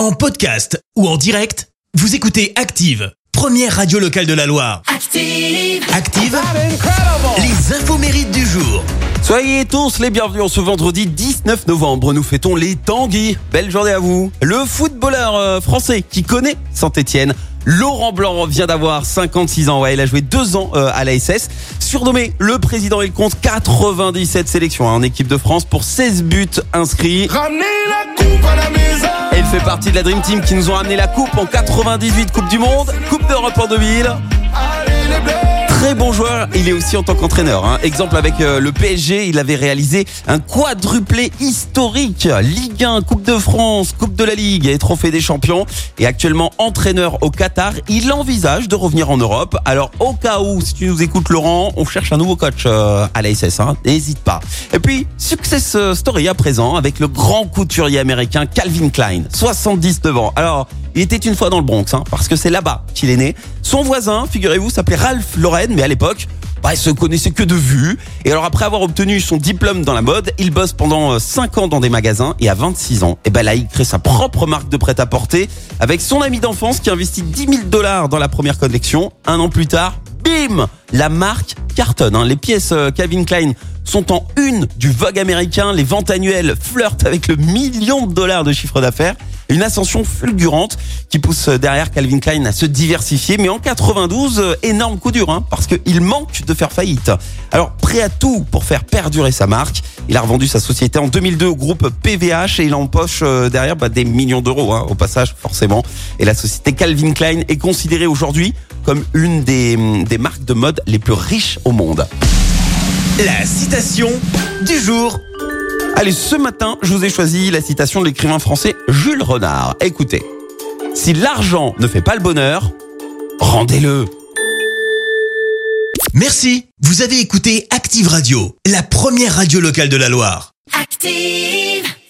En podcast ou en direct, vous écoutez Active, première radio locale de la Loire. Active. Active, les infos mérites du jour. Soyez tous les bienvenus en ce vendredi 19 novembre. Nous fêtons les Tanguy. Belle journée à vous. Le footballeur euh, français qui connaît Saint-Etienne. Laurent Blanc vient d'avoir 56 ans. Ouais, il a joué deux ans euh, à la SS. Surnommé le président, il compte 97 sélections hein, en équipe de France pour 16 buts inscrits. Ramenez la coupe à la maison. Fait partie de la Dream Team qui nous ont amené la coupe en 98 Coupe du Monde, Coupe d'Europe en 2000. Allez les. Très bon joueur, il est aussi en tant qu'entraîneur. hein. Exemple avec euh, le PSG, il avait réalisé un quadruplé historique. Ligue 1, Coupe de France, Coupe de la Ligue et Trophée des Champions. Et actuellement entraîneur au Qatar, il envisage de revenir en Europe. Alors au cas où, si tu nous écoutes Laurent, on cherche un nouveau coach euh, à la SS, hein. n'hésite pas. Et puis, success story à présent avec le grand couturier américain Calvin Klein, 79 ans. Alors, il était une fois dans le Bronx, hein, parce que c'est là-bas qu'il est né. Son voisin, figurez-vous, s'appelait Ralph Lauren, mais à l'époque, bah, il se connaissait que de vue. Et alors après avoir obtenu son diplôme dans la mode, il bosse pendant 5 ans dans des magasins et à 26 ans, et ben là, il crée sa propre marque de prêt-à-porter avec son ami d'enfance qui investit 10 000 dollars dans la première collection. Un an plus tard, bim, la marque cartonne. hein. Les pièces euh, Calvin Klein sont en une du Vogue américain. Les ventes annuelles flirtent avec le million de dollars de chiffre d'affaires. Une ascension fulgurante qui pousse derrière Calvin Klein à se diversifier. Mais en 92, euh, énorme coup dur, hein, parce qu'il manque de faire faillite. Alors, prêt à tout pour faire perdurer sa marque, il a revendu sa société en 2002 au groupe PVH et il empoche euh, derrière bah, des millions d'euros, hein, au passage, forcément. Et la société Calvin Klein est considérée aujourd'hui comme une des, des marques de mode les plus riches au monde. La citation du jour. Allez, ce matin, je vous ai choisi la citation de l'écrivain français Jules Renard. Écoutez, si l'argent ne fait pas le bonheur, rendez-le. Merci, vous avez écouté Active Radio, la première radio locale de la Loire. Active.